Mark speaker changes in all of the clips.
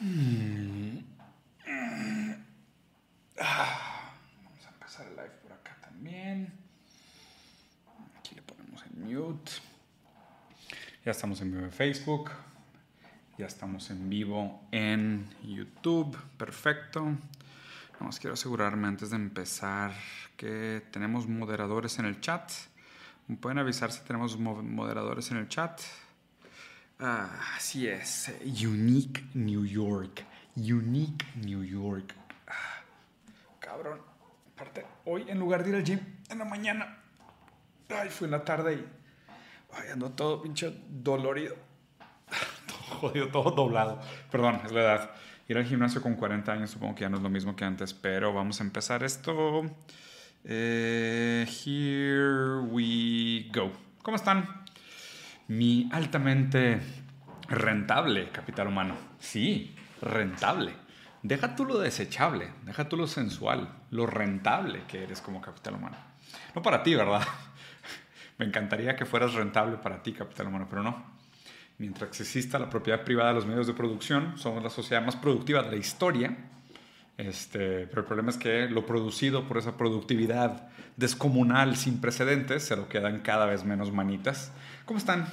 Speaker 1: Mm. Ah, vamos a empezar el live por acá también. Aquí le ponemos en mute. Ya estamos en vivo en Facebook. Ya estamos en vivo en YouTube. Perfecto. Vamos, quiero asegurarme antes de empezar que tenemos moderadores en el chat. ¿Me pueden avisar si tenemos moderadores en el chat? Ah, así es. Unique New York. Unique New York. Ah, cabrón. Aparte, hoy en lugar de ir al gym en la mañana, ay, fui en la tarde y ay, ando todo pinche dolorido. todo jodido, todo doblado. Perdón, es la edad. Ir al gimnasio con 40 años supongo que ya no es lo mismo que antes, pero vamos a empezar esto. Eh, here we go. ¿Cómo están? Mi altamente rentable capital humano. Sí, rentable. Deja tú lo desechable, deja tú lo sensual, lo rentable que eres como capital humano. No para ti, ¿verdad? Me encantaría que fueras rentable para ti, capital humano, pero no. Mientras exista la propiedad privada de los medios de producción, somos la sociedad más productiva de la historia. Este, pero el problema es que lo producido por esa productividad descomunal sin precedentes se lo quedan cada vez menos manitas ¿Cómo están?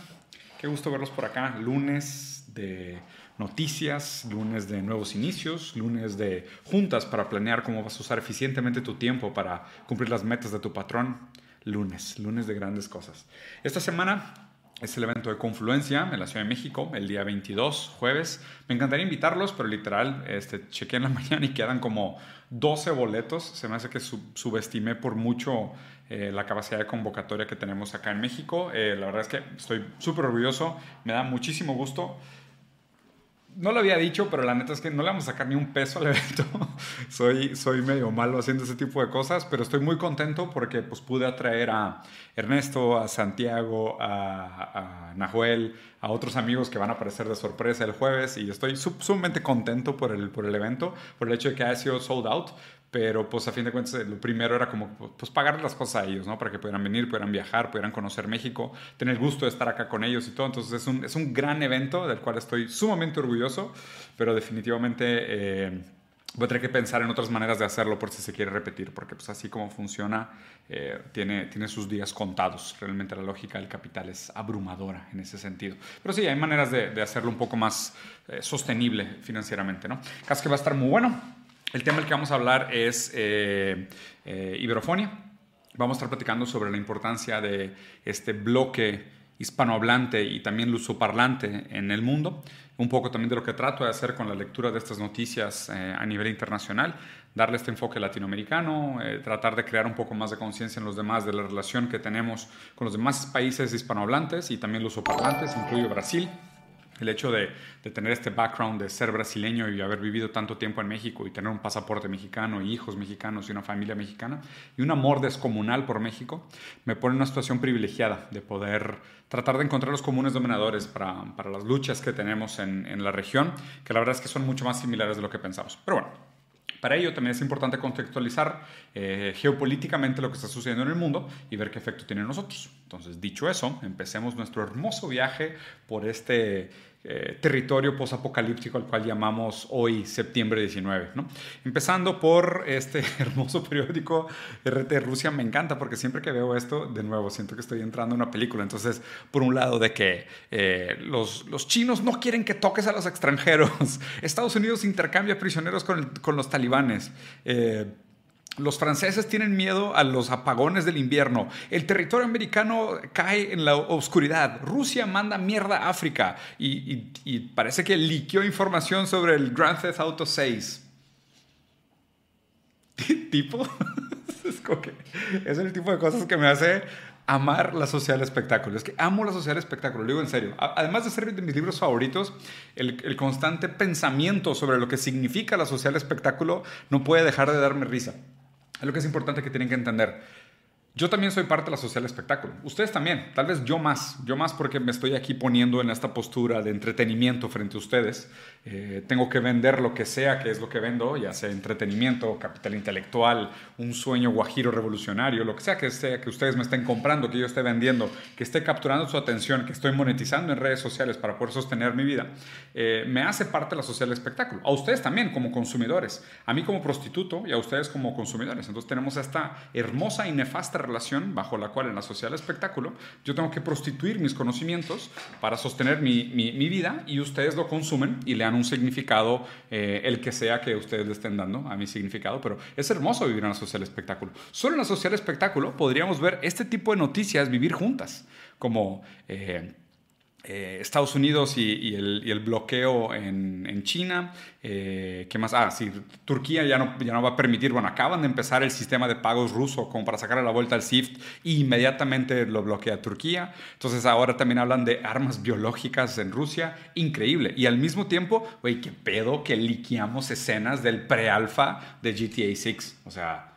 Speaker 1: Qué gusto verlos por acá. Lunes de noticias, lunes de nuevos inicios, lunes de juntas para planear cómo vas a usar eficientemente tu tiempo para cumplir las metas de tu patrón. Lunes, lunes de grandes cosas. Esta semana es el evento de Confluencia en la Ciudad de México, el día 22, jueves. Me encantaría invitarlos, pero literal, este, chequé en la mañana y quedan como 12 boletos. Se me hace que subestimé por mucho eh, la capacidad de convocatoria que tenemos acá en México. Eh, la verdad es que estoy súper orgulloso, me da muchísimo gusto. No lo había dicho, pero la neta es que no le vamos a sacar ni un peso al evento. soy, soy medio malo haciendo ese tipo de cosas, pero estoy muy contento porque pues, pude atraer a Ernesto, a Santiago, a, a Nahuel, a otros amigos que van a aparecer de sorpresa el jueves y estoy sumamente contento por el, por el evento, por el hecho de que haya sido sold out, pero pues a fin de cuentas lo primero era como pues pagar las cosas a ellos, ¿no? Para que pudieran venir, pudieran viajar, pudieran conocer México, tener el gusto de estar acá con ellos y todo. Entonces es un, es un gran evento del cual estoy sumamente orgulloso, pero definitivamente eh, voy a tener que pensar en otras maneras de hacerlo por si se quiere repetir, porque pues así como funciona, eh, tiene, tiene sus días contados. Realmente la lógica del capital es abrumadora en ese sentido. Pero sí, hay maneras de, de hacerlo un poco más eh, sostenible financieramente, ¿no? Casi que va a estar muy bueno. El tema del que vamos a hablar es eh, eh, Iberofonia. Vamos a estar platicando sobre la importancia de este bloque hispanohablante y también lusoparlante en el mundo. Un poco también de lo que trato de hacer con la lectura de estas noticias eh, a nivel internacional, darle este enfoque latinoamericano, tratar de crear un poco más de conciencia en los demás de la relación que tenemos con los demás países hispanohablantes y también lusoparlantes, incluido Brasil el hecho de, tener este background de ser brasileño y haber vivido tanto tiempo en México y tener un pasaporte mexicano, y hijos mexicanos y una familia mexicana y un amor descomunal por México, me pone en una situación privilegiada de poder tratar de encontrar los comunes dominadores para, las luchas que tenemos en, en la región, que la verdad es que son mucho más similares de lo que pensamos. Pero bueno, para ello también es importante contextualizar eh, geopolíticamente lo que está sucediendo en el mundo y ver qué efecto tiene en nosotros. Entonces, dicho eso, empecemos nuestro hermoso viaje por este eh, territorio posapocalíptico al cual llamamos hoy septiembre 19. ¿no? Empezando por este hermoso periódico RT Rusia, me encanta porque siempre que veo esto, de nuevo, siento que estoy entrando en una película. Entonces, por un lado, de que eh, los, los, chinos no quieren que toques a los extranjeros, Estados Unidos intercambia prisioneros con, con los talibanes. Eh, los franceses tienen miedo a los apagones del invierno. El territorio americano cae en la oscuridad. Rusia manda mierda a África. Y, parece que liqueó información sobre el Grand Theft Auto 6. ¿Tipo? es, el tipo de cosas que me hace amar la social espectáculo. Es que amo la social espectáculo, lo digo en serio. Además de ser de mis libros favoritos, el, constante pensamiento sobre lo que significa la social espectáculo no puede dejar de darme risa. Es lo que es importante que tienen que entender. Yo también soy parte de la social espectáculo. Ustedes también. Tal vez yo más. Yo más porque me estoy aquí poniendo en esta postura de entretenimiento frente a ustedes. Eh, tengo que vender lo que sea, que es lo que vendo, ya sea entretenimiento, capital intelectual, un sueño guajiro revolucionario, lo que sea que sea que ustedes me estén comprando, que yo esté vendiendo, que esté capturando su atención, que estoy monetizando en redes sociales para poder sostener mi vida, eh, me hace parte de la social espectáculo. A ustedes también como consumidores. A mí como prostituto y a ustedes como consumidores. Entonces tenemos esta hermosa y nefasta relación bajo la cual en la social espectáculo yo tengo que prostituir mis conocimientos para sostener mi, mi, vida y ustedes lo consumen y le dan un significado, eh, el que sea que ustedes le estén dando a mi significado, pero es hermoso vivir en la social espectáculo. Solo en la social espectáculo podríamos ver este tipo de noticias vivir juntas, como... Eh, eh, Estados Unidos y, el, bloqueo en, China. Eh, ¿Qué más? Ah, sí, Turquía ya no, ya no va a permitir, bueno, acaban de empezar el sistema de pagos ruso como para sacar a la vuelta al SWIFT e inmediatamente lo bloquea Turquía. Entonces ahora también hablan de armas biológicas en Rusia. Increíble. Y al mismo tiempo, güey, qué pedo que liqueamos escenas del pre-alfa de GTA 6. O sea...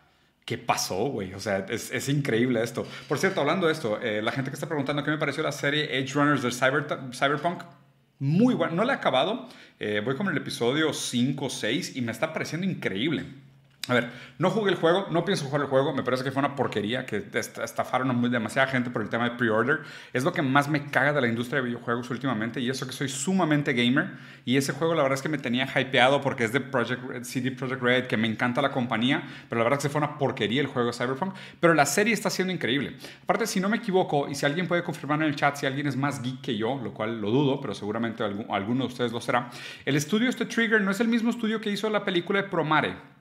Speaker 1: ¿qué pasó, güey? O sea, es, es, increíble esto. Por cierto, hablando de esto, eh, la gente que está preguntando qué me pareció la serie Edge Runners del Cyber, Cyberpunk, muy bueno. No la he acabado, eh, voy con el episodio 5 o 6 y me está pareciendo increíble. A ver, no jugué el juego, no pienso jugar el juego, me parece que fue una porquería, que estafaron a demasiada gente por el tema de pre-order. Es lo que más me caga de la industria de videojuegos últimamente y eso que soy sumamente gamer y ese juego la verdad es que me tenía hypeado porque es de Project, CD Projekt Red, que me encanta la compañía, pero la verdad es que fue una porquería el juego Cyberpunk, pero la serie está siendo increíble. Aparte, si no me equivoco, y si alguien puede confirmar en el chat si alguien es más geek que yo, lo cual lo dudo, pero seguramente alguno de ustedes lo será, el estudio este Trigger no es el mismo estudio que hizo la película de Promare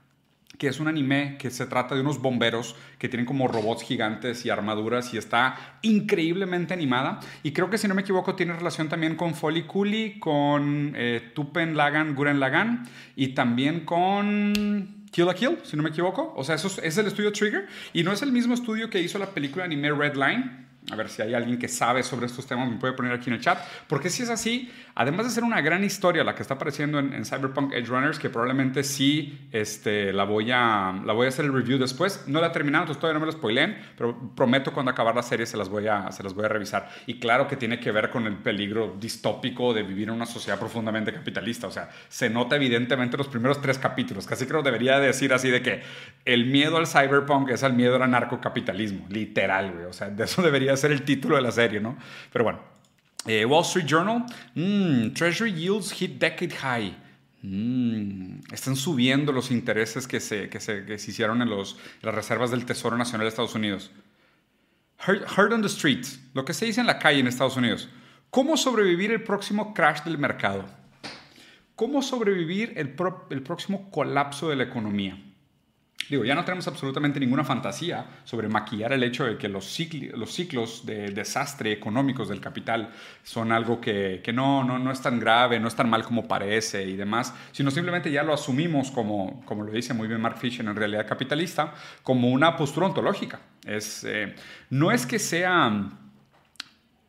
Speaker 1: que es un anime que se trata de unos bomberos que tienen como robots gigantes y armaduras y está increíblemente animada. Y creo que si no me equivoco tiene relación también con Folly Cooley, con eh, Tupen Lagan, Guren Lagan y también con Kill la Kill, si no me equivoco. O sea, eso es, es el estudio Trigger y no es el mismo estudio que hizo la película anime Red Line a ver si hay alguien que sabe sobre estos temas, me puede poner aquí en el chat. Porque si es así, además de ser una gran historia la que está apareciendo en, Cyberpunk Edge Runners, que probablemente sí este, la, voy a, la voy a hacer el review después. No la he terminado, entonces todavía no me lo spoileen, pero prometo cuando acabar la serie se las, voy a, se las voy a revisar. Y claro que tiene que ver con el peligro distópico de vivir en una sociedad profundamente capitalista. O sea, se nota evidentemente los primeros tres capítulos. Casi creo debería decir así de que el miedo al cyberpunk es el miedo al anarcocapitalismo. Literal, güey. O sea, de eso debería ser el título de la serie, ¿no? Pero bueno. Eh, Wall Street Journal, mm, Treasury yields hit decade high. Mm, están subiendo los intereses que se, que se, que se hicieron en los, las reservas del Tesoro Nacional de Estados Unidos. Heard, on the street, lo que se dice en la calle en Estados Unidos. ¿Cómo sobrevivir el próximo crash del mercado? ¿Cómo sobrevivir el, el próximo colapso de la economía? Digo, ya no tenemos absolutamente ninguna fantasía sobre maquillar el hecho de que los, ciclos de desastre económicos del capital son algo que, no, no, no, es tan grave, no es tan mal como parece y demás, sino simplemente ya lo asumimos como, como lo dice muy bien Mark Fisher en realidad capitalista, como una postura ontológica. Es, eh, no es que sea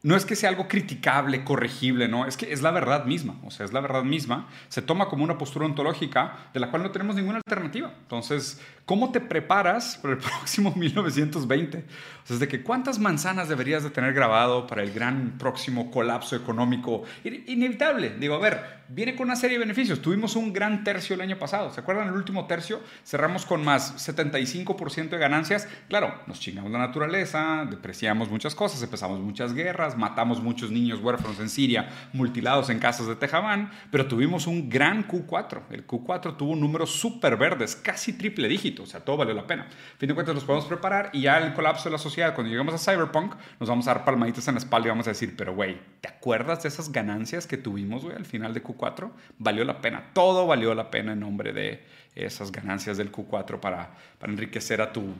Speaker 1: no es que sea algo criticable, corregible, no, es que es la verdad misma, o sea, es la verdad misma, se toma como una postura ontológica de la cual no tenemos ninguna alternativa. Entonces, ¿cómo te preparas para el próximo 1920? O sea, de que cuántas manzanas deberías de tener grabado para el gran próximo colapso económico inevitable. Digo, a ver, viene con una serie de beneficios. Tuvimos un gran tercio el año pasado, ¿se acuerdan? El último tercio cerramos con más 75% de ganancias. Claro, nos chingamos la naturaleza, depreciamos muchas cosas, empezamos muchas guerras, matamos muchos niños huérfanos en Siria, mutilados en casas de Tejabán, pero tuvimos un gran Q4. El Q4 tuvo un número súper verdes, casi triple dígito, o sea, todo valió la pena. A fin de cuentas, nos podemos preparar y ya el colapso de la sociedad, cuando lleguemos a Cyberpunk, nos vamos a dar palmaditas en la espalda y vamos a decir, pero güey, ¿te acuerdas de esas ganancias que tuvimos, güey, al final de Q4? Valió la pena, todo valió la pena en nombre de esas ganancias del Q4 para, para enriquecer a tu,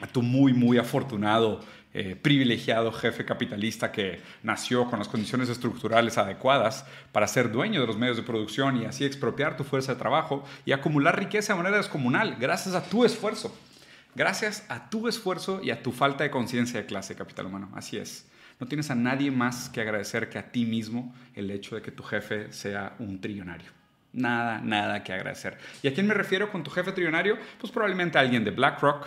Speaker 1: a tu muy, muy afortunado eh, privilegiado jefe capitalista que nació con las condiciones estructurales adecuadas para ser dueño de los medios de producción y así expropiar tu fuerza de trabajo y acumular riqueza de manera descomunal gracias a tu esfuerzo. Gracias a tu esfuerzo y a tu falta de conciencia de clase capital humano. Así es. No tienes a nadie más que agradecer que a ti mismo el hecho de que tu jefe sea un trillonario. Nada, nada que agradecer. ¿Y a quién me refiero con tu jefe trillonario? Pues probablemente a alguien de BlackRock,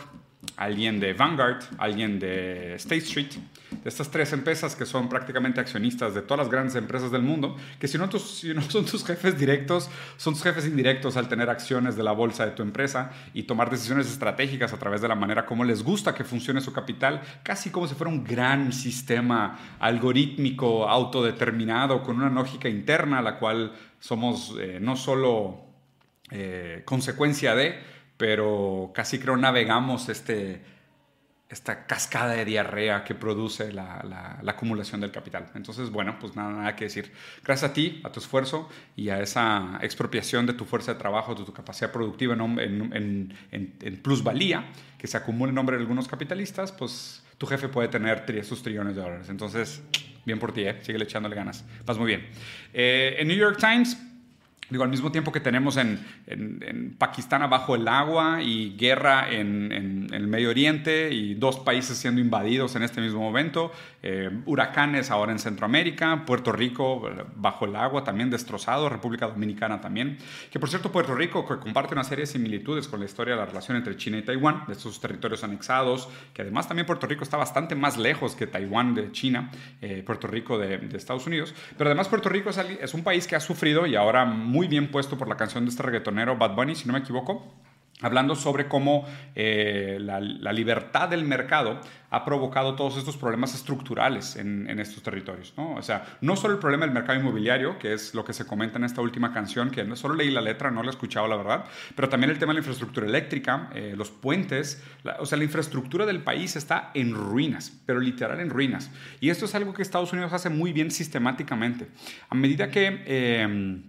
Speaker 1: alguien de Vanguard, alguien de State Street, de estas tres empresas que son prácticamente accionistas de todas las grandes empresas del mundo, que si no, si no son tus jefes directos, son tus jefes indirectos al tener acciones de la bolsa de tu empresa y tomar decisiones estratégicas a través de la manera como les gusta que funcione su capital, casi como si fuera un gran sistema algorítmico, autodeterminado, con una lógica interna, la cual somos eh, no solo eh, consecuencia de, pero casi creo navegamos este, esta cascada de diarrea que produce la, acumulación del capital. Entonces, bueno, pues nada, nada que decir. Gracias a ti, a tu esfuerzo y a esa expropiación de tu fuerza de trabajo, de tu capacidad productiva en, en, plusvalía, que se acumula en nombre de algunos capitalistas, pues tu jefe puede tener sus trillones de dólares. Entonces, bien por ti, ¿eh? sigue echándole ganas. Vas muy bien. Eh, en New York Times Digo, al mismo tiempo que tenemos en, en, Pakistán abajo el agua y guerra en, en, el Medio Oriente y dos países siendo invadidos en este mismo momento, eh, huracanes ahora en Centroamérica, Puerto Rico eh, bajo el agua también destrozado, República Dominicana también, que por cierto Puerto Rico que comparte una serie de similitudes con la historia de la relación entre China y Taiwán, de estos territorios anexados, que además también Puerto Rico está bastante más lejos que Taiwán de China, eh, Puerto Rico de, de, Estados Unidos, pero además Puerto Rico es, es un país que ha sufrido y ahora muy bien puesto por la canción de este reggaetonero Bad Bunny, si no me equivoco, hablando sobre cómo eh, la, libertad del mercado ha provocado todos estos problemas estructurales en, estos territorios. ¿no? O sea, no solo el problema del mercado inmobiliario, que es lo que se comenta en esta última canción, que solo leí la letra, no la he escuchado la verdad, pero también el tema de la infraestructura eléctrica, eh, los puentes, o sea, la infraestructura del país está en ruinas, pero literal en ruinas. Y esto es algo que Estados Unidos hace muy bien sistemáticamente. A medida que... Eh,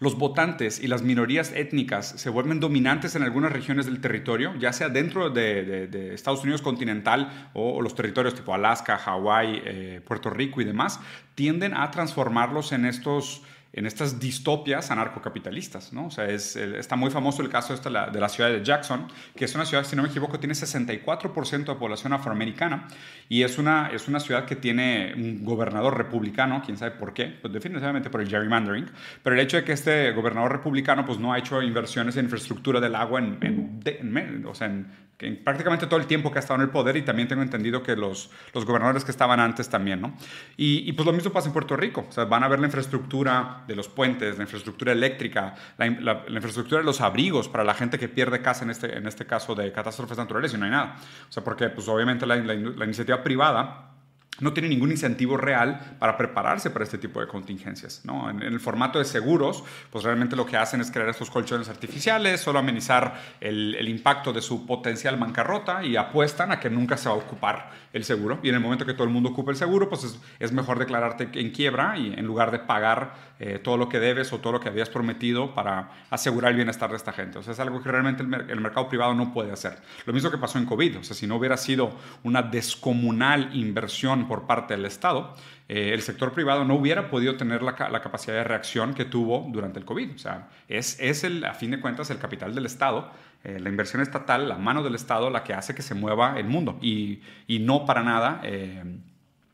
Speaker 1: los votantes y las minorías étnicas se vuelven dominantes en algunas regiones del territorio, ya sea dentro de, Estados Unidos continental o, los territorios tipo Alaska, Hawái, eh, Puerto Rico y demás, tienden a transformarlos en estos en estas distopias anarcocapitalistas. ¿no? O sea, es, está muy famoso el caso este de la ciudad de Jackson, que es una ciudad, si no me equivoco, tiene 64% de población afroamericana y es una, es una ciudad que tiene un gobernador republicano, quién sabe por qué, pues definitivamente por el gerrymandering, pero el hecho de que este gobernador republicano pues, no ha hecho inversiones en infraestructura del agua en, o sea, en prácticamente todo el tiempo que ha estado en el poder y también tengo entendido que los, los gobernadores que estaban antes también, ¿no? Y, pues lo mismo pasa en Puerto Rico, o sea, van a ver la infraestructura de los puentes, la infraestructura eléctrica, la, infraestructura de los abrigos para la gente que pierde casa en este, en este caso de catástrofes naturales y no hay nada. O sea, porque pues obviamente la, la iniciativa privada no tiene ningún incentivo real para prepararse para este tipo de contingencias. ¿no? En, el formato de seguros, pues realmente lo que hacen es crear estos colchones artificiales, solo amenizar el, impacto de su potencial bancarrota y apuestan a que nunca se va a ocupar el seguro. Y en el momento que todo el mundo ocupe el seguro, pues es, es mejor declararte en quiebra y en lugar de pagar eh, todo lo que debes o todo lo que habías prometido para asegurar el bienestar de esta gente. O sea, es algo que realmente el, mercado privado no puede hacer. Lo mismo que pasó en COVID. O sea, si no hubiera sido una descomunal inversión por parte del Estado, eh, el sector privado no hubiera podido tener la, la, capacidad de reacción que tuvo durante el COVID. O sea, es, es el, a fin de cuentas el capital del Estado, eh, la inversión estatal, la mano del Estado, la que hace que se mueva el mundo y, y no para nada.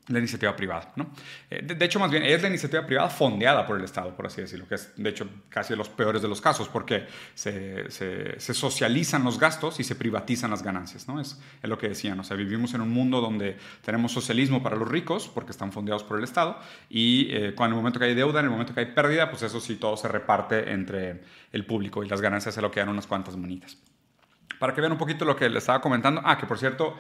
Speaker 1: La iniciativa privada. ¿no? Eh, de, hecho, más bien es la iniciativa privada fondeada por el Estado, por así decirlo, que es de hecho casi de los peores de los casos, porque se, socializan los gastos y se privatizan las ganancias. ¿no? Es, es, lo que decían, o sea, vivimos en un mundo donde tenemos socialismo para los ricos, porque están fondeados por el Estado, y eh, cuando en el momento que hay deuda, en el momento que hay pérdida, pues eso sí, todo se reparte entre el público y las ganancias se lo quedan unas cuantas monitas. Para que vean un poquito lo que les estaba comentando, ah, que por cierto,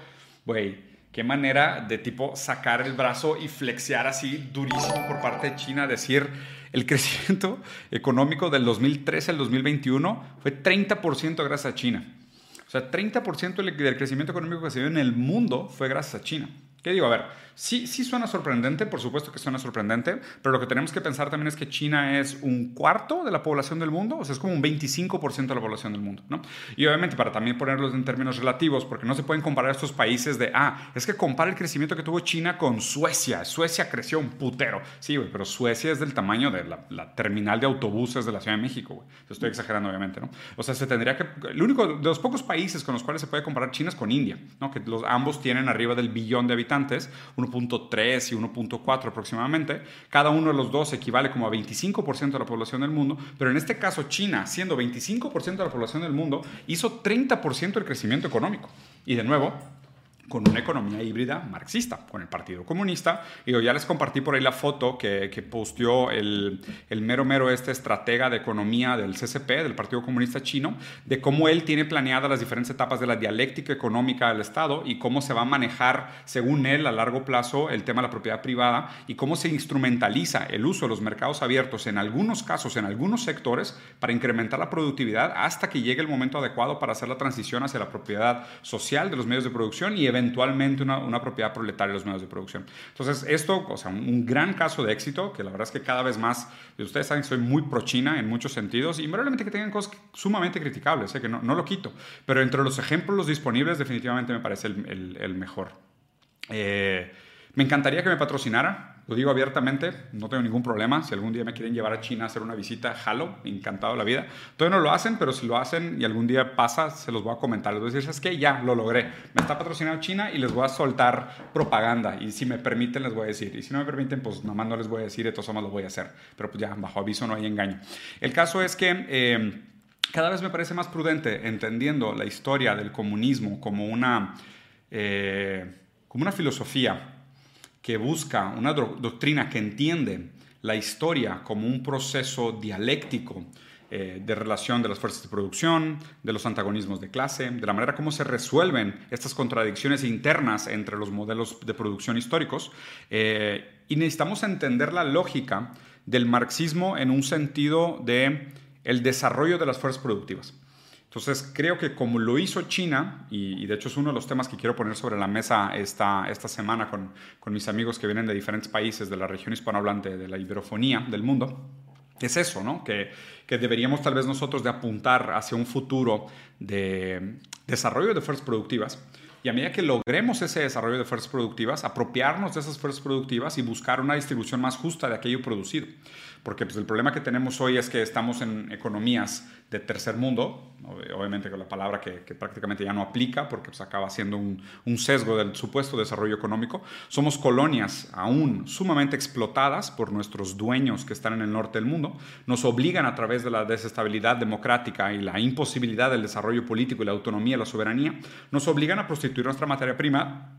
Speaker 1: güey, Qué manera de tipo sacar el brazo y flexear así durísimo por parte de China, decir el crecimiento económico del 2013 al 2021 fue 30% gracias a China. O sea, 30% del crecimiento económico que se dio en el mundo fue gracias a China. ¿Qué digo? A ver, sí, sí suena sorprendente, por supuesto que suena sorprendente, pero lo que tenemos que pensar también es que China es un cuarto de la población del mundo, o sea, es como un 25% de la población del mundo, ¿no? Y obviamente para también ponerlos en términos relativos, porque no se pueden comparar estos países de, ah, es que compara el crecimiento que tuvo China con Suecia, Suecia creció un putero, sí, güey, pero Suecia es del tamaño de la, terminal de autobuses de la Ciudad de México, güey. Estoy exagerando, obviamente, ¿no? O sea, se tendría que, el único de los pocos países con los cuales se puede comparar China es con India, ¿no? Que los, ambos tienen arriba del billón de habitantes, 1.3 y 1.4 aproximadamente. Cada uno de los dos equivale como a 25% de la población del mundo, pero en este caso China, siendo 25% de la población del mundo, hizo 30% del crecimiento económico. Y de nuevo, con una economía híbrida marxista, con el Partido Comunista. Y yo ya les compartí por ahí la foto que, que posteó el, el, mero mero este estratega de economía del CCP, del Partido Comunista Chino, de cómo él tiene planeadas las diferentes etapas de la dialéctica económica del Estado y cómo se va a manejar, según él, a largo plazo el tema de la propiedad privada y cómo se instrumentaliza el uso de los mercados abiertos en algunos casos, en algunos sectores, para incrementar la productividad hasta que llegue el momento adecuado para hacer la transición hacia la propiedad social de los medios de producción y eventualmente una, una, propiedad proletaria de los medios de producción. Entonces, esto, o sea, un, gran caso de éxito, que la verdad es que cada vez más, ustedes saben que soy muy pro-China en muchos sentidos, y probablemente que tengan cosas sumamente criticables, ¿eh? que no, no, lo quito, pero entre los ejemplos disponibles definitivamente me parece el, el, el mejor. Eh, me encantaría que me patrocinara, lo digo abiertamente, no tengo ningún problema. Si algún día me quieren llevar a China a hacer una visita, jalo, encantado la vida. Todavía no lo hacen, pero si lo hacen y algún día pasa, se los voy a comentar. Les voy a decir, es que ya lo logré. Me está patrocinando China y les voy a soltar propaganda. Y si me permiten, les voy a decir. Y si no me permiten, pues nada más no les voy a decir, de modos lo voy a hacer. Pero pues ya, bajo aviso no hay engaño. El caso es que... Eh, cada vez me parece más prudente, entendiendo la historia del comunismo como una, eh, como una filosofía que busca una doctrina que entiende la historia como un proceso dialéctico eh, de relación de las fuerzas de producción, de los antagonismos de clase, de la manera como se resuelven estas contradicciones internas entre los modelos de producción históricos. Eh, y necesitamos entender la lógica del marxismo en un sentido de el desarrollo de las fuerzas productivas. Entonces, creo que como lo hizo China, y, de hecho es uno de los temas que quiero poner sobre la mesa esta, esta semana con, con mis amigos que vienen de diferentes países de la región hispanohablante, de la iberofonía del mundo, es eso, ¿no? Que, que, deberíamos tal vez nosotros de apuntar hacia un futuro de desarrollo de fuerzas productivas. Y a medida que logremos ese desarrollo de fuerzas productivas, apropiarnos de esas fuerzas productivas y buscar una distribución más justa de aquello producido porque pues, el problema que tenemos hoy es que estamos en economías de tercer mundo, obviamente con la palabra que, prácticamente ya no aplica porque pues, acaba siendo un, un, sesgo del supuesto desarrollo económico. Somos colonias aún sumamente explotadas por nuestros dueños que están en el norte del mundo. Nos obligan a través de la desestabilidad democrática y la imposibilidad del desarrollo político y la autonomía, la soberanía, nos obligan a prostituir nuestra materia prima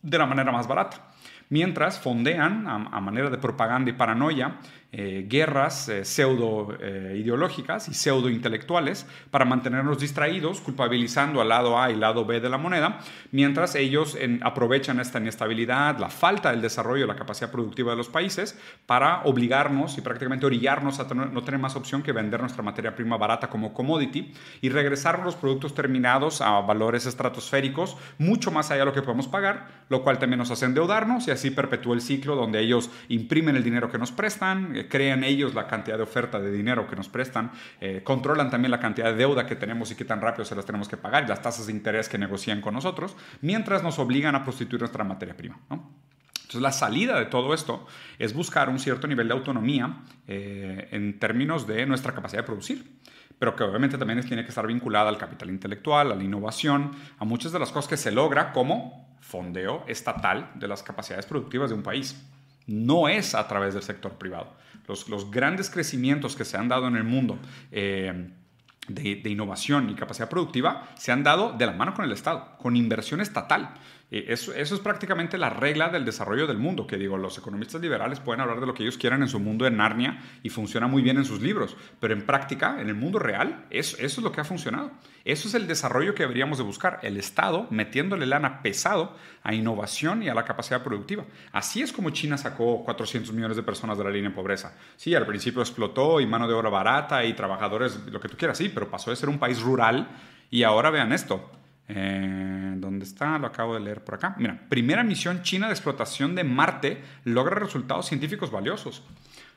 Speaker 1: de la manera más barata mientras fondean a, manera de propaganda y paranoia eh, guerras eh, pseudo eh, ideológicas y pseudo intelectuales para mantenernos distraídos, culpabilizando al lado A y lado B de la moneda, mientras ellos aprovechan esta inestabilidad, la falta del desarrollo de la capacidad productiva de los países para obligarnos y prácticamente orillarnos a no tener más opción que vender nuestra materia prima barata como commodity y regresar los productos terminados a valores estratosféricos mucho más allá de lo que podemos pagar, lo cual también nos hace endeudarnos y así perpetúa el ciclo donde ellos imprimen el dinero que nos prestan, crean ellos la cantidad de oferta de dinero que nos prestan, eh, controlan también la cantidad de deuda que tenemos y qué tan rápido se las tenemos que pagar y las tasas de interés que negocian con nosotros, mientras nos obligan a prostituir nuestra materia prima. Entonces la salida de todo esto es buscar un cierto nivel de autonomía eh, en términos de nuestra capacidad de producir, pero que obviamente también tiene que estar vinculada al capital intelectual, a la innovación, a muchas de las cosas que se logra como fondeo estatal de las capacidades productivas de un país. No es a través del sector privado. Los, grandes crecimientos que se han dado en el mundo eh, de, innovación y capacidad productiva se han dado de la mano con el Estado, con inversión estatal. Eso, es prácticamente la regla del desarrollo del mundo, que digo, los economistas liberales pueden hablar de lo que ellos quieran en su mundo de Narnia y funciona muy bien en sus libros, pero en práctica, en el mundo real, eso, eso es lo que ha funcionado. Eso es el desarrollo que deberíamos de buscar, el Estado metiéndole lana pesado a innovación y a la capacidad productiva. Así es como China sacó 400 millones de personas de la línea de pobreza. Sí, al principio explotó y mano de obra barata y trabajadores, lo que tú quieras, sí, pero pasó de ser un país rural y ahora vean esto, eh, ¿Dónde está? Lo acabo de leer por acá. Mira, primera misión china de explotación de Marte logra resultados científicos valiosos.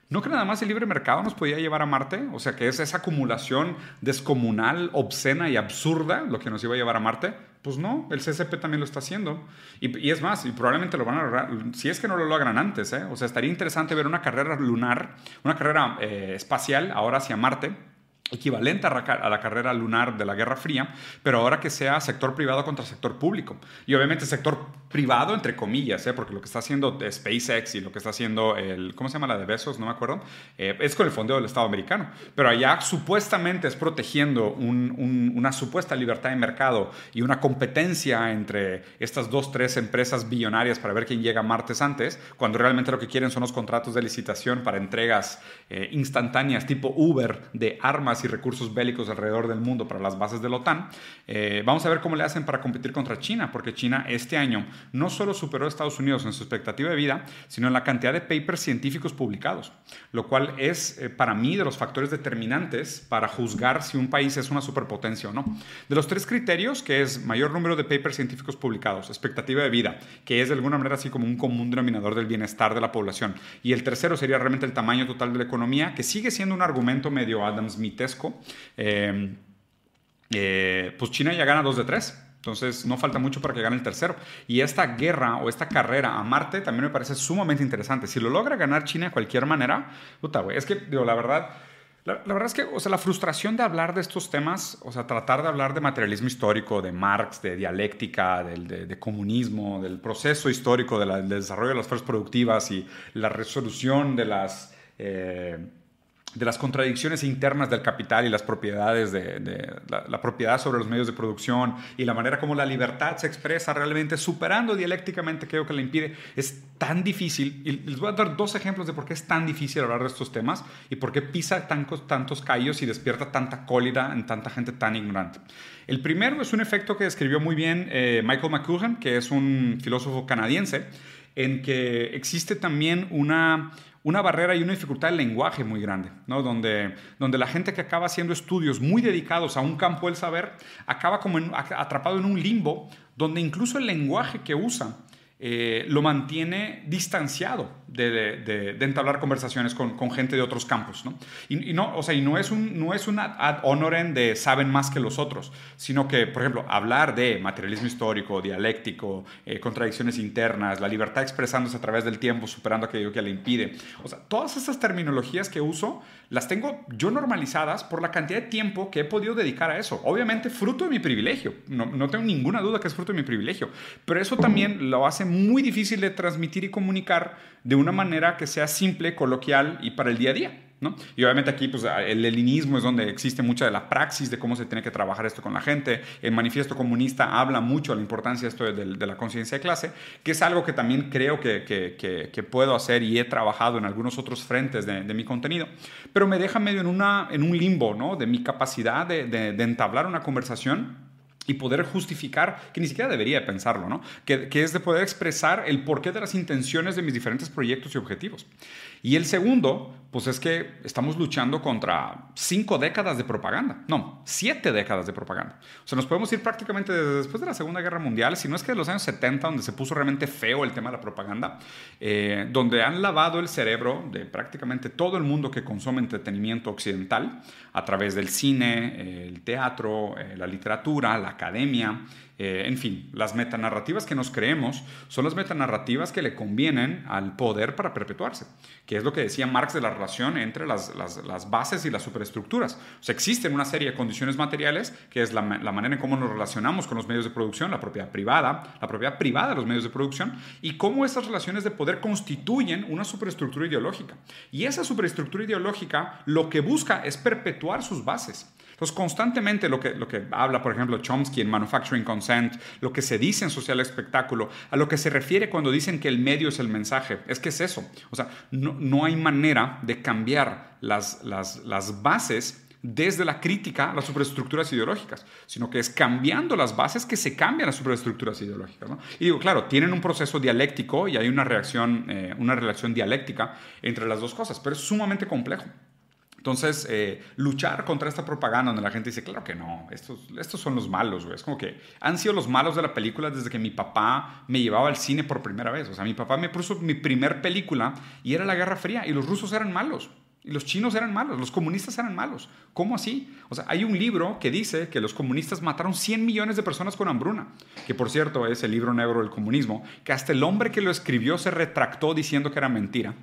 Speaker 1: ¿No que nada más el libre mercado nos podía llevar a Marte? O sea, que es esa acumulación descomunal, obscena y absurda lo que nos iba a llevar a Marte. Pues no, el CCP también lo está haciendo. Y, es más, y probablemente lo van a lograr, si es que no lo logran antes. ¿eh? O sea, estaría interesante ver una carrera lunar, una carrera eh, espacial ahora hacia Marte equivalente a la carrera lunar de la Guerra Fría, pero ahora que sea sector privado contra sector público. Y obviamente sector privado, entre comillas, ¿eh? porque lo que está haciendo SpaceX y lo que está haciendo el, ¿cómo se llama la de Besos? No me acuerdo, eh, es con el fondeo del Estado americano. Pero allá supuestamente es protegiendo una supuesta libertad de mercado y una competencia entre estas dos, tres empresas billonarias para ver quién llega martes antes, cuando realmente lo que quieren son los contratos de licitación para entregas eh, instantáneas tipo Uber de armas y recursos bélicos alrededor del mundo para las bases de la OTAN. vamos a ver cómo le hacen para competir contra China, porque China este año no solo superó a Estados Unidos en su expectativa de vida, sino en la cantidad de papers científicos publicados, lo cual es eh, para mí de los factores determinantes para juzgar si un país es una superpotencia o no. De los tres criterios, que es mayor número de papers científicos publicados, expectativa de vida, que es de alguna manera así como un común denominador del bienestar de la población, y el tercero sería realmente el tamaño total de la economía, que sigue siendo un argumento medio Adam Smithesco, eh, eh, pues China ya gana dos de tres. Entonces no falta mucho para que gane el tercero. Y esta guerra o esta carrera a Marte también me parece sumamente interesante. Si lo logra ganar China de cualquier manera, puta, güey, es que, digo, la verdad... La, verdad es que, o sea, la frustración de hablar de estos temas, o sea, tratar de hablar de materialismo histórico, de Marx, de dialéctica, de, comunismo, del proceso histórico del desarrollo de las fuerzas productivas y la resolución de las... Eh, de las contradicciones internas del capital y las propiedades de, la, propiedad sobre los medios de producción y la manera como la libertad se expresa realmente superando dialécticamente aquello que le impide es tan difícil y les voy a dar dos ejemplos de por qué es tan difícil hablar de estos temas y por qué pisa tantos, tantos callos y despierta tanta cólera en tanta gente tan ignorante. El primero es un efecto que describió muy bien eh, Michael McCuhan, que es un filósofo canadiense, en que existe también una una barrera y una dificultad del lenguaje muy grande, ¿no? donde, donde la gente que acaba haciendo estudios muy dedicados a un campo del saber acaba como atrapado en un limbo donde incluso el lenguaje que usa eh, lo mantiene distanciado de, entablar conversaciones con, gente de otros campos. ¿no? Y, no, o sea, y no es un, no es una ad honorem de saben más que los otros, sino que, por ejemplo, hablar de materialismo histórico, dialéctico, eh, contradicciones internas, la libertad expresándose a través del tiempo, superando aquello que le impide. O sea, todas esas terminologías que uso las tengo yo normalizadas por la cantidad de tiempo que he podido dedicar a eso. Obviamente, fruto de mi privilegio. No, no tengo ninguna duda que es fruto de mi privilegio. Pero eso también lo hace muy difícil de transmitir y comunicar de una manera que sea simple, coloquial y para el día a día. Y obviamente aquí pues, el leninismo es donde existe mucha de la praxis de cómo se tiene que trabajar esto con la gente. El manifiesto comunista habla mucho de la importancia de esto de, la conciencia de clase, que es algo que también creo que, que, puedo hacer y he trabajado en algunos otros frentes de, mi contenido, pero me deja medio en, una, en un limbo ¿no? de mi capacidad de entablar una conversación y poder justificar, que ni siquiera debería pensarlo, ¿no? Que, que, es de poder expresar el porqué de las intenciones de mis diferentes proyectos y objetivos. Y el segundo, pues es que estamos luchando contra cinco décadas de propaganda, no, siete décadas de propaganda. O sea, nos podemos ir prácticamente desde después de la Segunda Guerra Mundial, si no es que de los años 70, donde se puso realmente feo el tema de la propaganda, eh, donde han lavado el cerebro de prácticamente todo el mundo que consume entretenimiento occidental a través del cine, el teatro, eh, la literatura, la academia, eh, en fin, las metanarrativas que nos creemos son las metanarrativas que le convienen al poder para perpetuarse, que es lo que decía Marx de la relación entre las, bases y las superestructuras. O sea, existen una serie de condiciones materiales, que es la, manera en cómo nos relacionamos con los medios de producción, la propiedad privada, la propiedad privada de los medios de producción, y cómo esas relaciones de poder constituyen una superestructura ideológica. Y esa superestructura ideológica lo que busca es perpetuar sus bases. Entonces, constantemente lo que, lo que habla, por ejemplo, Chomsky en Manufacturing Consent, lo que se dice en Social Espectáculo, a lo que se refiere cuando dicen que el medio es el mensaje, es que es eso. O sea, no, no hay manera de cambiar las, las, las bases desde la crítica a las superestructuras ideológicas, sino que es cambiando las bases que se cambian las superestructuras ideológicas. Y digo, claro, tienen un proceso dialéctico y hay una reacción, eh, una relación dialéctica entre las dos cosas, pero es sumamente complejo. Entonces, eh, luchar contra esta propaganda donde la gente dice, claro que no, estos, estos son los malos, güey. Es como que han sido los malos de la película desde que mi papá me llevaba al cine por primera vez. O sea, mi papá me puso mi primer película y era la Guerra Fría y los rusos eran malos. Y los chinos eran malos, los comunistas eran malos. ¿Cómo así? O sea, hay un libro que dice que los comunistas mataron 100 millones de personas con hambruna, que por cierto es el libro negro del comunismo, que hasta el hombre que lo escribió se retractó diciendo que era mentira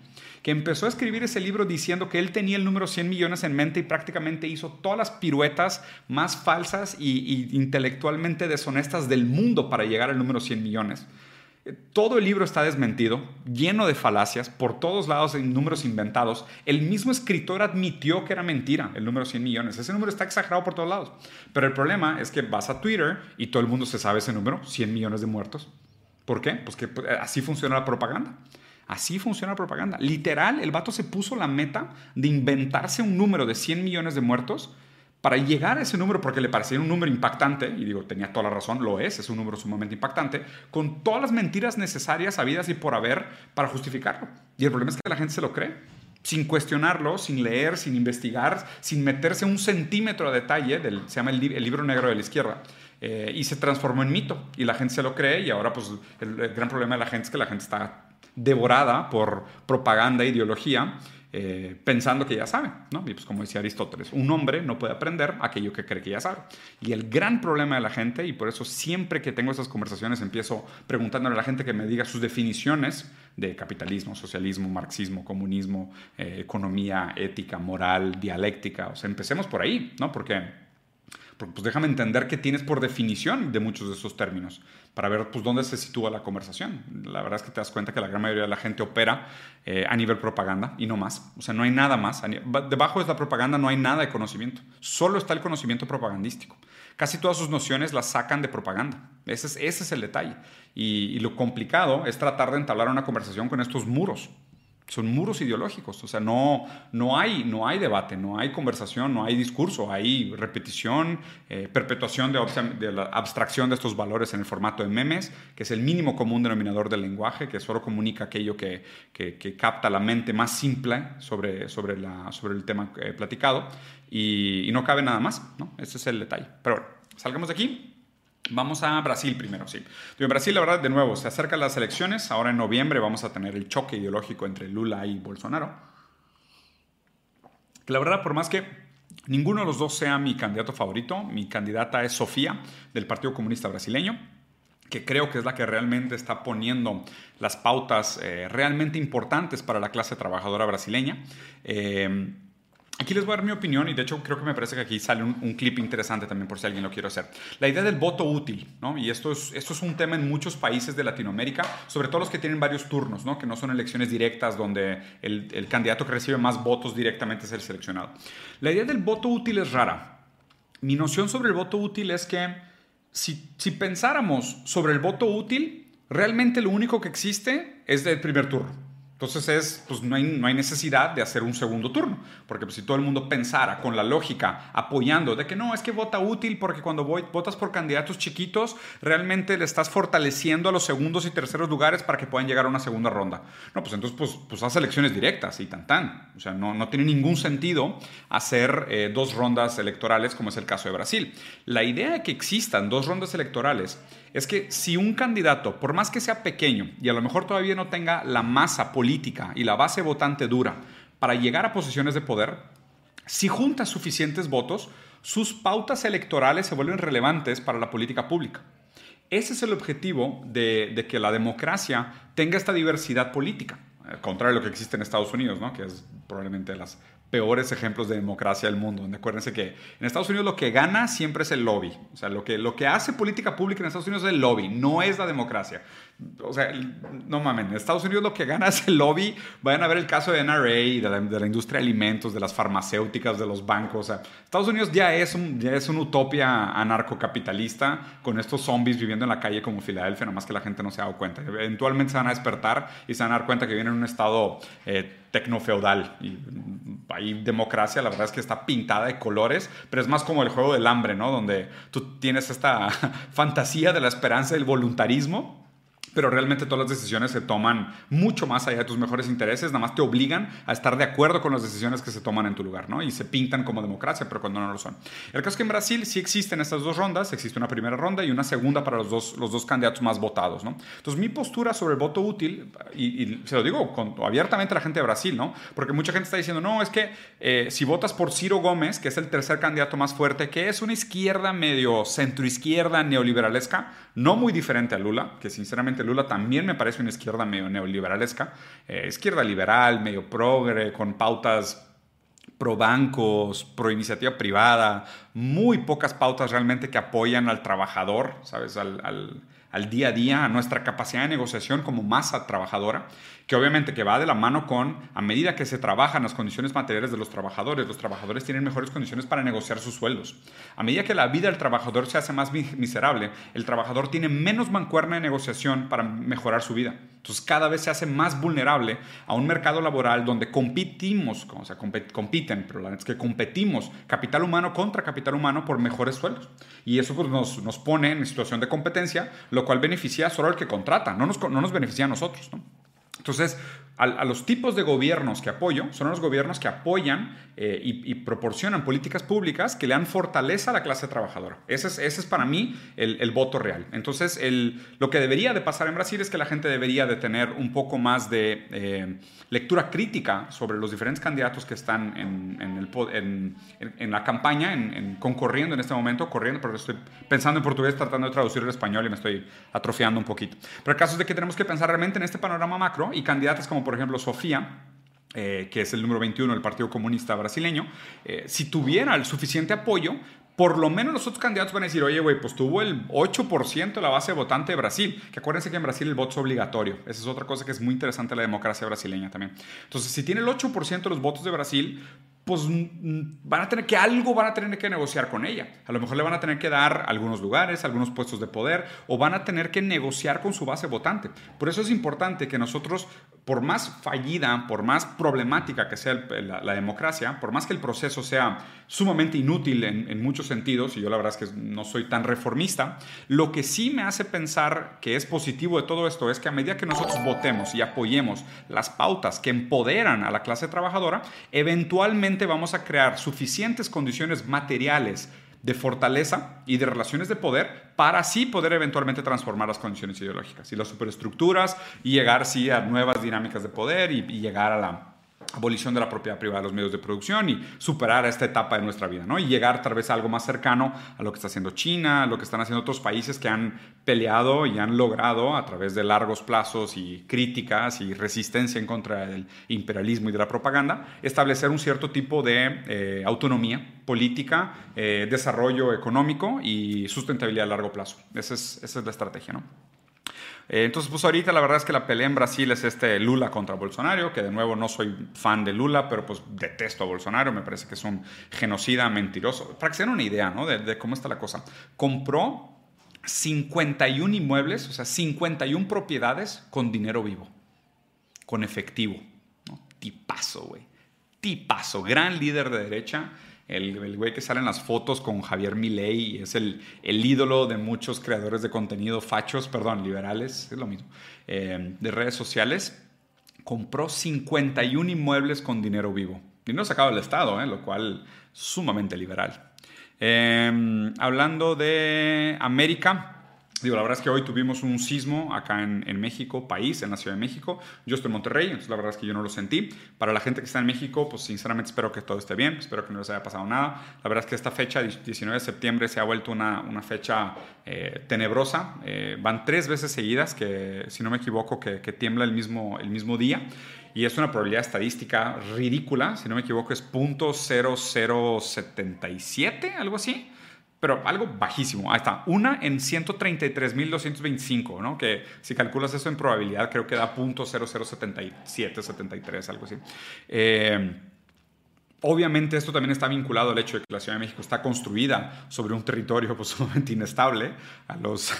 Speaker 1: que empezó a escribir ese libro diciendo que él tenía el número 100 millones en mente y prácticamente hizo todas las piruetas más falsas y, intelectualmente deshonestas del mundo para llegar al número 100 millones. todo el libro está desmentido, lleno de falacias, por todos lados hay números inventados. El mismo escritor admitió que era mentira el número 100 millones. Ese número está exagerado por todos lados. Pero el problema es que vas a Twitter y todo el mundo se sabe ese número, 100 millones de muertos. ¿Por qué? Pues que pues, así funciona la propaganda. Así funciona la propaganda. Literal, el vato se puso la meta de inventarse un número de 100 millones de muertos para llegar a ese número, porque le parecía un número impactante, y digo, tenía toda la razón, lo es, es un número sumamente impactante, con todas las mentiras necesarias, habidas y por haber, para justificarlo. Y el problema es que la gente se lo cree, sin cuestionarlo, sin leer, sin investigar, sin meterse un centímetro de detalle, del, se llama el, libro negro de la izquierda, eh, y se transformó en mito, y la gente se lo cree, y ahora pues el gran problema de la gente es que la gente está devorada por propaganda e ideología, eh, pensando que ya sabe, ¿no? Y pues como decía Aristóteles, un hombre no puede aprender aquello que cree que ya sabe. Y el gran problema de la gente, y por eso siempre que tengo esas conversaciones empiezo preguntándole a la gente que me diga sus definiciones de capitalismo, socialismo, marxismo, comunismo, eh, economía, ética, moral, dialéctica. O sea, empecemos por ahí, ¿no? Porque porque pues déjame entender qué tienes por definición de muchos de esos términos, para ver pues dónde se sitúa la conversación. La verdad es que te das cuenta que la gran mayoría de la gente opera eh, a nivel propaganda y no más. O sea, no hay nada más. Debajo de la propaganda no hay nada de conocimiento. Solo está el conocimiento propagandístico. Casi todas sus nociones las sacan de propaganda. Ese es, ese es el detalle. Y, y lo complicado es tratar de entablar una conversación con estos muros son muros ideológicos, o sea, no, no, hay, no hay debate, no hay conversación, no hay discurso, hay repetición, eh, perpetuación de, la abstracción de estos valores en el formato de memes, que es el mínimo común denominador del lenguaje, que solo comunica aquello que, que, capta la mente más simple sobre, sobre, la, sobre el tema eh, platicado, y, y, no cabe nada más, ¿no? Ese es el detalle. Pero bueno, salgamos de aquí. Vamos a Brasil primero, sí. En Brasil, la verdad, de nuevo, se acercan las elecciones. Ahora en noviembre vamos a tener el choque ideológico entre Lula y Bolsonaro. Que la verdad, por más que ninguno de los dos sea mi candidato favorito, mi candidata es Sofía, del Partido Comunista Brasileño, que creo que es la que realmente está poniendo las pautas eh, realmente importantes para la clase trabajadora brasileña. Eh, Aquí les voy a dar mi opinión y de hecho creo que me parece que aquí sale un, clip interesante también por si alguien lo quiere hacer. La idea del voto útil, ¿no? Y esto es, esto es un tema en muchos países de Latinoamérica, sobre todo los que tienen varios turnos, ¿no? Que no son elecciones directas donde el, el candidato que recibe más votos directamente es el seleccionado. La idea del voto útil es rara. Mi noción sobre el voto útil es que si, si pensáramos sobre el voto útil, realmente lo único que existe es del primer turno. Entonces es, pues no hay, no hay necesidad de hacer un segundo turno, porque pues, si todo el mundo pensara con la lógica apoyando de que no, es que vota útil porque cuando votas por candidatos chiquitos realmente le estás fortaleciendo a los segundos y terceros lugares para que puedan llegar a una segunda ronda. No, pues entonces pues, pues haz elecciones directas y tan tan. O sea, no, no tiene ningún sentido hacer eh, dos rondas electorales como es el caso de Brasil. La idea de que existan dos rondas electorales es que si un candidato, por más que sea pequeño y a lo mejor todavía no tenga la masa política y la base votante dura para llegar a posiciones de poder, si junta suficientes votos, sus pautas electorales se vuelven relevantes para la política pública. Ese es el objetivo de, que la democracia tenga esta diversidad política, al contrario de lo que existe en Estados Unidos, ¿no? que es probablemente las peores ejemplos de democracia del mundo. Acuérdense que en Estados Unidos lo que gana siempre es el lobby. O sea, lo que, lo que hace política pública en Estados Unidos es el lobby, no es la democracia. O sea, no mamen, en Estados Unidos lo que gana es el lobby. Vayan a ver el caso de NRA y de la, industria de alimentos, de las farmacéuticas, de los bancos. O sea, Estados Unidos ya es, un, ya es una utopia anarcocapitalista con estos zombies viviendo en la calle como Filadelfia, nomás que la gente no se ha dado cuenta. Eventualmente se van a despertar y se van a dar cuenta que vienen en un estado eh, tecnofeudal. Y hay democracia, la verdad es que está pintada de colores, pero es más como el juego del hambre, ¿no? Donde tú tienes esta fantasía de la esperanza del voluntarismo pero realmente todas las decisiones se toman mucho más allá de tus mejores intereses, nada más te obligan a estar de acuerdo con las decisiones que se toman en tu lugar, ¿no? Y se pintan como democracia, pero cuando no lo son. El caso es que en Brasil sí existen estas dos rondas, existe una primera ronda y una segunda para los dos, los dos candidatos más votados, ¿no? Entonces mi postura sobre el voto útil, y, se lo digo abiertamente a la gente de Brasil, ¿no? Porque mucha gente está diciendo, no, es que eh, si votas por Ciro Gómez, que es el tercer candidato más fuerte, que es una izquierda medio centroizquierda neoliberalesca, no muy diferente a Lula, que sinceramente Lula también me parece una izquierda medio neoliberalesca, eh, izquierda liberal, medio progre, con pautas pro bancos, pro iniciativa privada, muy pocas pautas realmente que apoyan al trabajador, ¿sabes? Al, al día a día, a nuestra capacidad de negociación como masa trabajadora, que obviamente que va de la mano con, a medida que se trabajan las condiciones materiales de los trabajadores, los trabajadores tienen mejores condiciones para negociar sus sueldos. A medida que la vida del trabajador se hace más miserable, el trabajador tiene menos mancuerna de negociación para mejorar su vida. Entonces cada vez se hace más vulnerable a un mercado laboral donde competimos, o sea, compiten, pero la verdad es que competimos capital humano contra capital humano por mejores sueldos. Y eso pues, nos, nos pone en situación de competencia, lo cual beneficia solo al que contrata, no nos, no nos beneficia a nosotros. ¿no? Entonces, a, los tipos de gobiernos que apoyo son los gobiernos que apoyan eh, y, proporcionan políticas públicas que le dan fortaleza a la clase trabajadora. Ese es, ese es para mí el, voto real. Entonces, el, lo que debería de pasar en Brasil es que la gente debería de tener un poco más de eh, lectura crítica sobre los diferentes candidatos que están en, el, en, la campaña, en, concorriendo en este momento, corriendo, pero estoy pensando en portugués, tratando de traducir el español y me estoy atrofiando un poquito. Pero el caso es de que tenemos que pensar realmente en este panorama macro y candidatas como por ejemplo Sofía, eh, que es el número 21 del Partido Comunista Brasileño, eh, si tuviera el suficiente apoyo, por lo menos los otros candidatos van a decir, oye, güey, pues tuvo el 8% de la base votante de Brasil, que acuérdense que en Brasil el voto es obligatorio. Esa es otra cosa que es muy interesante de la democracia brasileña también. Entonces, si tiene el 8% de los votos de Brasil, pues mm, van a tener que algo van a tener que negociar con ella. A lo mejor le van a tener que dar algunos lugares, algunos puestos de poder o van a tener que negociar con su base votante. Por eso es importante que nosotros, por más fallida, por más problemática que sea la, democracia, por más que el proceso sea sumamente inútil en, en muchos sentidos, y yo la verdad es que no soy tan reformista, lo que sí me hace pensar que es positivo de todo esto es que a medida que nosotros votemos y apoyemos las pautas que empoderan a la clase trabajadora, eventualmente vamos a crear suficientes condiciones materiales de fortaleza y de relaciones de poder para así poder eventualmente transformar las condiciones ideológicas y las superestructuras y llegar sí a nuevas dinámicas de poder y llegar a la abolición de la propiedad privada de los medios de producción y superar esta etapa de nuestra vida, ¿no? Y llegar tal vez a algo más cercano a lo que está haciendo China, a lo que están haciendo otros países que han peleado y han logrado a través de largos plazos y críticas y resistencia en contra del imperialismo y de la propaganda, establecer un cierto tipo de eh, autonomía política, eh, desarrollo económico y sustentabilidad a largo plazo. Esa es, esa es la estrategia, ¿no? Eh, entonces, pues ahorita la verdad es que la pelea en Brasil es este Lula contra Bolsonaro, que de nuevo no soy fan de Lula, pero pues detesto a Bolsonaro, me parece que es un genocida mentiroso. Para que se den una idea ¿no? de, cómo está la cosa, compró 51 inmuebles, o sea, 51 propiedades con dinero vivo, con efectivo. ¿no? Tipazo, güey. Tipazo, gran líder de derecha el, güey que sale en las fotos con Javier Milei es el, el, ídolo de muchos creadores de contenido fachos, perdón, liberales, es lo mismo, eh, de redes sociales, compró 51 inmuebles con dinero vivo. Dinero sacado del Estado, eh, lo cual sumamente liberal. Eh, hablando de América, Digo, la verdad es que hoy tuvimos un sismo acá en, en, México, país, en la Ciudad de México. Yo estoy en Monterrey, entonces la verdad es que yo no lo sentí. Para la gente que está en México, pues sinceramente espero que todo esté bien, espero que no les haya pasado nada. La verdad es que esta fecha, 19 de septiembre, se ha vuelto una, una fecha eh, tenebrosa. Eh, van tres veces seguidas, que si no me equivoco, que, que tiembla el mismo, el mismo día y es una probabilidad estadística ridícula, si no me equivoco es .0077, algo así pero algo bajísimo. Ahí está, una en 133.225, ¿no? Que si calculas eso en probabilidad, creo que da .0077, 73, algo así. Eh, Obviamente esto también está vinculado al hecho de que la Ciudad de México está construida sobre un territorio pues, sumamente inestable. A los,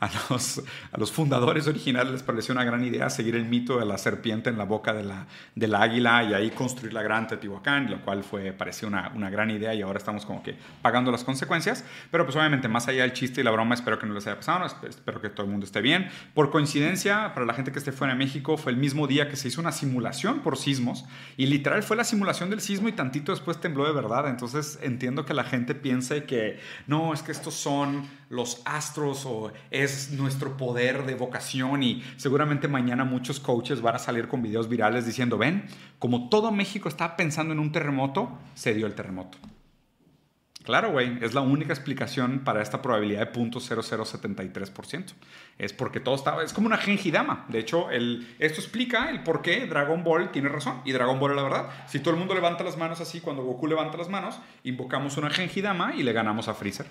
Speaker 1: a, los, a los fundadores originales les pareció una gran idea seguir el mito de la serpiente en la boca de la, del águila y ahí construir la gran Teotihuacán, lo cual fue, pareció una, una gran idea y ahora estamos como que pagando las consecuencias. Pero pues obviamente más allá del chiste y la broma, espero que no les haya pasado, espero que todo el mundo esté bien. Por coincidencia, para la gente que esté fuera de México, fue el mismo día que se hizo una simulación por sismos y literal fue la simulación del sismo y tantito después tembló de verdad. Entonces entiendo que la gente piense que no, es que estos son los astros o es nuestro poder de vocación y seguramente mañana muchos coaches van a salir con videos virales diciendo, ven, como todo México estaba pensando en un terremoto, se dio el terremoto. Claro, güey, es la única explicación para esta probabilidad de .0073%. Es porque todo estaba, es como una gengidama. De hecho, el, esto explica el por qué Dragon Ball tiene razón. Y Dragon Ball es la verdad. Si todo el mundo levanta las manos así, cuando Goku levanta las manos, invocamos una gengidama y le ganamos a Freezer.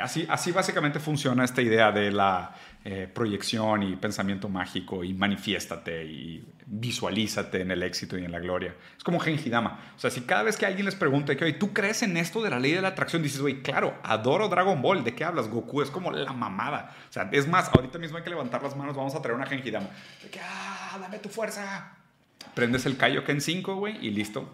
Speaker 1: así, así básicamente funciona esta idea de la eh, proyección y pensamiento mágico y manifiéstate y visualízate en el éxito y en la gloria. Es como Genjidama. O sea, si cada vez que alguien les pregunta que, oye, ¿tú crees en esto de la ley de la atracción? Dices, güey, claro, adoro Dragon Ball. ¿De qué hablas? Goku es como la mamada. O sea, es más, ahorita mismo hay que levantar las manos, vamos a traer una Genjidama. De que, ah, dame tu fuerza. Prendes el Kaioken 5, güey, y listo.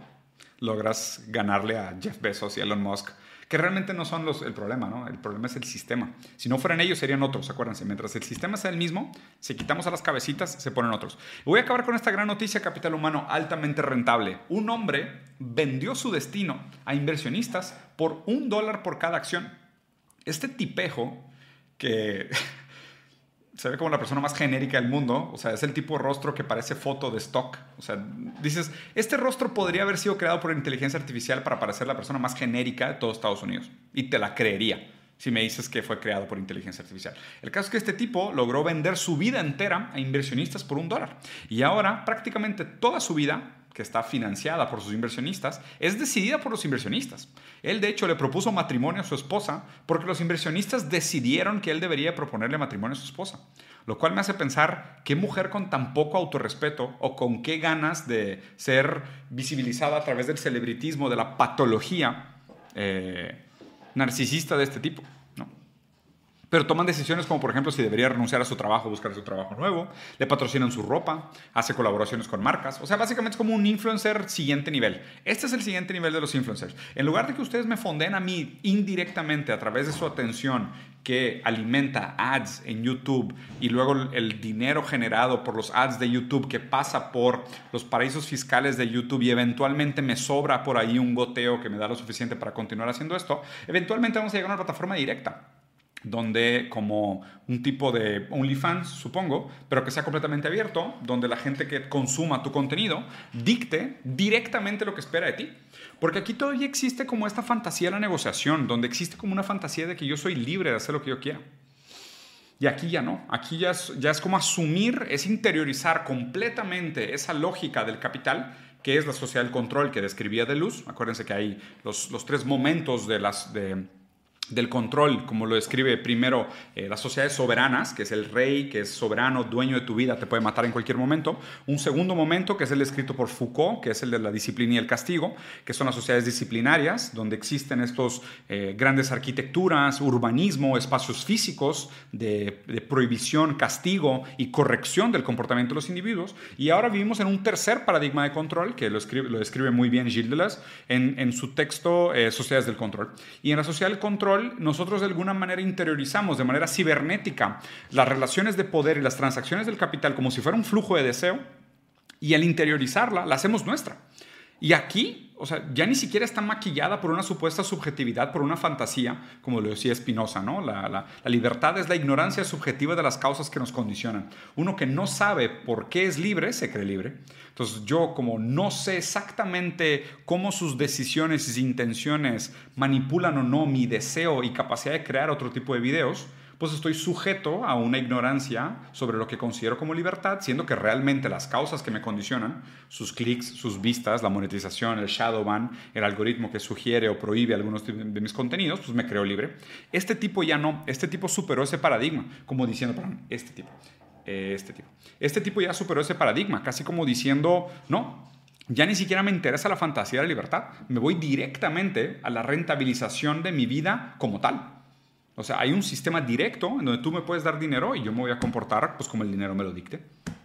Speaker 1: Logras ganarle a Jeff Bezos y Elon Musk que realmente no son los, el problema, ¿no? El problema es el sistema. Si no fueran ellos, serían otros, acuérdense. Mientras el sistema sea el mismo, si quitamos a las cabecitas, se ponen otros. Voy a acabar con esta gran noticia, capital humano altamente rentable. Un hombre vendió su destino a inversionistas por un dólar por cada acción. Este tipejo que se ve como la persona más genérica del mundo, o sea, es el tipo de rostro que parece foto de stock. O sea, dices, este rostro podría haber sido creado por inteligencia artificial para parecer la persona más genérica de todos Estados Unidos. Y te la creería si me dices que fue creado por inteligencia artificial. El caso es que este tipo logró vender su vida entera a inversionistas por un dólar. Y ahora prácticamente toda su vida que está financiada por sus inversionistas, es decidida por los inversionistas. Él, de hecho, le propuso matrimonio a su esposa porque los inversionistas decidieron que él debería proponerle matrimonio a su esposa. Lo cual me hace pensar qué mujer con tan poco autorrespeto o con qué ganas de ser visibilizada a través del celebritismo, de la patología eh, narcisista de este tipo pero toman decisiones como por ejemplo si debería renunciar a su trabajo, buscar su trabajo nuevo, le patrocinan su ropa, hace colaboraciones con marcas, o sea, básicamente es como un influencer siguiente nivel. Este es el siguiente nivel de los influencers. En lugar de que ustedes me fonden a mí indirectamente a través de su atención que alimenta ads en YouTube y luego el dinero generado por los ads de YouTube que pasa por los paraísos fiscales de YouTube y eventualmente me sobra por ahí un goteo que me da lo suficiente para continuar haciendo esto, eventualmente vamos a llegar a una plataforma directa donde como un tipo de OnlyFans, supongo, pero que sea completamente abierto, donde la gente que consuma tu contenido dicte directamente lo que espera de ti. Porque aquí todavía existe como esta fantasía de la negociación, donde existe como una fantasía de que yo soy libre de hacer lo que yo quiera. Y aquí ya no, aquí ya es, como asumir, es interiorizar completamente esa lógica del capital que es la sociedad del control que describía de luz. Acuérdense que hay los, los tres momentos de las... De, del control, como lo describe primero eh, las sociedades soberanas, que es el rey, que es soberano, dueño de tu vida, te puede matar en cualquier momento. Un segundo momento, que es el escrito por Foucault, que es el de la disciplina y el castigo, que son las sociedades disciplinarias, donde existen estos eh, grandes arquitecturas, urbanismo, espacios físicos de, prohibición, castigo y corrección del comportamiento de los individuos. Y ahora vivimos en un tercer paradigma de control, que lo, escribe, lo describe muy bien Gilles Deleuze en, su texto eh, Sociedades del Control. Y en la sociedad del control, nosotros de alguna manera interiorizamos de manera cibernética las relaciones de poder y las transacciones del capital como si fuera un flujo de deseo y al interiorizarla la hacemos nuestra. Y aquí, o sea, ya ni siquiera está maquillada por una supuesta subjetividad, por una fantasía, como lo decía Spinoza, ¿no? La, la, libertad es la ignorancia subjetiva de las causas que nos condicionan. Uno que no sabe por qué es libre, se cree libre. Entonces yo como no sé exactamente cómo sus decisiones y intenciones manipulan o no mi deseo y capacidad de crear otro tipo de videos, pues estoy sujeto a una ignorancia sobre lo que considero como libertad, siendo que realmente las causas que me condicionan, sus clics, sus vistas, la monetización, el shadow ban, el algoritmo que sugiere o prohíbe algunos de mis contenidos, pues me creo libre. Este tipo ya no, este tipo superó ese paradigma, como diciendo, perdón, este tipo, este tipo. Este tipo ya superó ese paradigma, casi como diciendo, no, ya ni siquiera me interesa la fantasía de la libertad, me voy directamente a la rentabilización de mi vida como tal. O sea, hay un sistema directo en donde tú me puedes dar dinero y yo me voy a comportar pues como el dinero me lo dicte.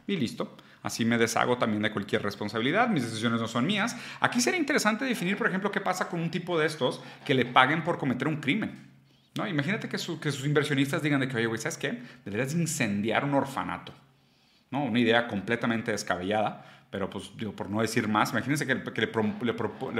Speaker 1: Y listo. Así me deshago también de cualquier responsabilidad, mis decisiones no son mías. Aquí sería interesante definir, por ejemplo, qué pasa con un tipo de estos que le paguen por cometer un crimen. ¿No? Imagínate que, sus inversionistas digan de que, oye, güey, ¿sabes qué? Deberías incendiar un orfanato. ¿No? Una idea completamente descabellada pero pues por no decir más, imagínense que, le,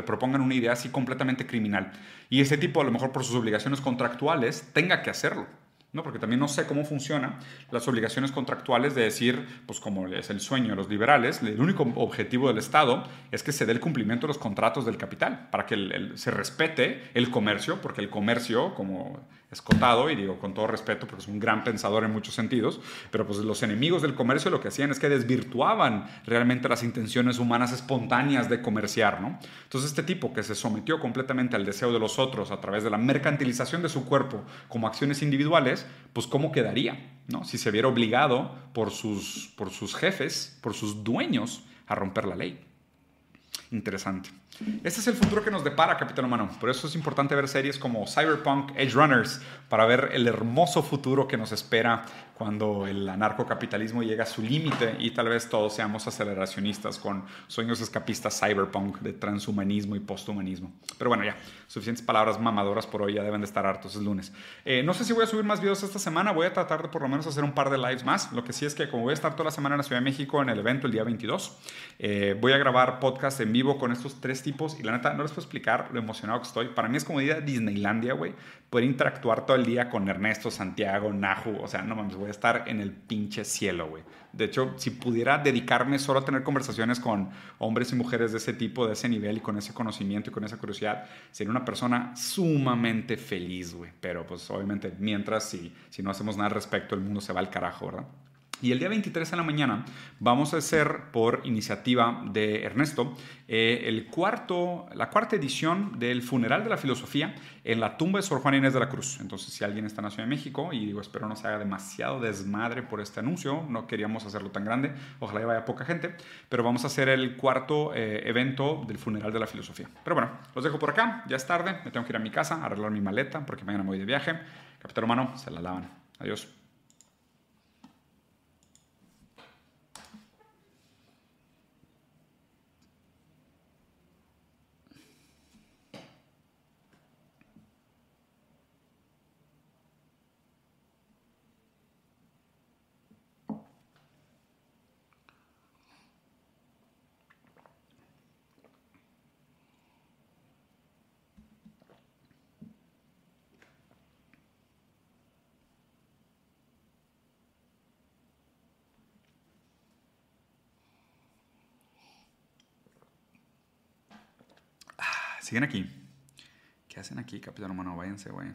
Speaker 1: propongan una idea así completamente criminal y ese tipo a lo mejor por sus obligaciones contractuales tenga que hacerlo. ¿no? Porque también no sé cómo funcionan las obligaciones contractuales de decir, pues como es el sueño de los liberales, el único objetivo del Estado es que se dé el cumplimiento de los contratos del capital, para que se respete el comercio, porque el comercio, como escotado, y digo con todo respeto porque es un gran pensador en muchos sentidos, pero pues los enemigos del comercio lo que hacían es que desvirtuaban realmente las intenciones humanas espontáneas de comerciar, ¿no? Entonces este tipo que se sometió completamente al deseo de los otros a través de la mercantilización de su cuerpo como acciones individuales, pues ¿cómo quedaría? ¿no? Si se viera obligado por sus, por sus jefes, por sus dueños, a romper la ley. Interesante. Este es el futuro que nos depara, Capitán Humano. Por eso es importante ver series como Cyberpunk, Edge Runners, para ver el hermoso futuro que nos espera cuando el anarcocapitalismo llega a su límite y tal vez todos seamos aceleracionistas con sueños escapistas cyberpunk de transhumanismo y posthumanismo. Pero bueno, ya, suficientes palabras mamadoras por hoy, ya deben de estar hartos, es lunes. Eh, no sé si voy a subir más videos esta semana, voy a tratar de por lo menos hacer un par de lives más. Lo que sí es que como voy a estar toda la semana en la Ciudad de México en el evento el día 22, eh, voy a grabar podcast en vivo con estos tres tipos y la neta no les puedo explicar lo emocionado que estoy. Para mí es como ir a Disneylandia, güey, poder interactuar todo el día con Ernesto, Santiago, Nahu, o sea, no mames, voy a estar en el pinche cielo, güey. De hecho, si pudiera dedicarme solo a tener conversaciones con hombres y mujeres de ese tipo, de ese nivel y con ese conocimiento y con esa curiosidad, sería una persona sumamente feliz, güey. Pero pues obviamente, mientras si, si no hacemos nada al respecto, el mundo se va al carajo, ¿verdad? Y el día 23 de la mañana vamos a hacer por iniciativa de Ernesto eh, el cuarto, la cuarta edición del Funeral de la Filosofía en la tumba de Sor Juana Inés de la Cruz. Entonces, si alguien está en la Ciudad de México, y digo, espero no se haga demasiado desmadre por este anuncio, no queríamos hacerlo tan grande, ojalá vaya poca gente, pero vamos a hacer el cuarto eh, evento del Funeral de la Filosofía. Pero bueno, los dejo por acá, ya es tarde, me tengo que ir a mi casa, arreglar mi maleta, porque mañana me voy de viaje. Capitán Humano, se la lavan. Adiós. Siguen aquí. ¿Qué hacen aquí, capitán humano? Váyanse, güey.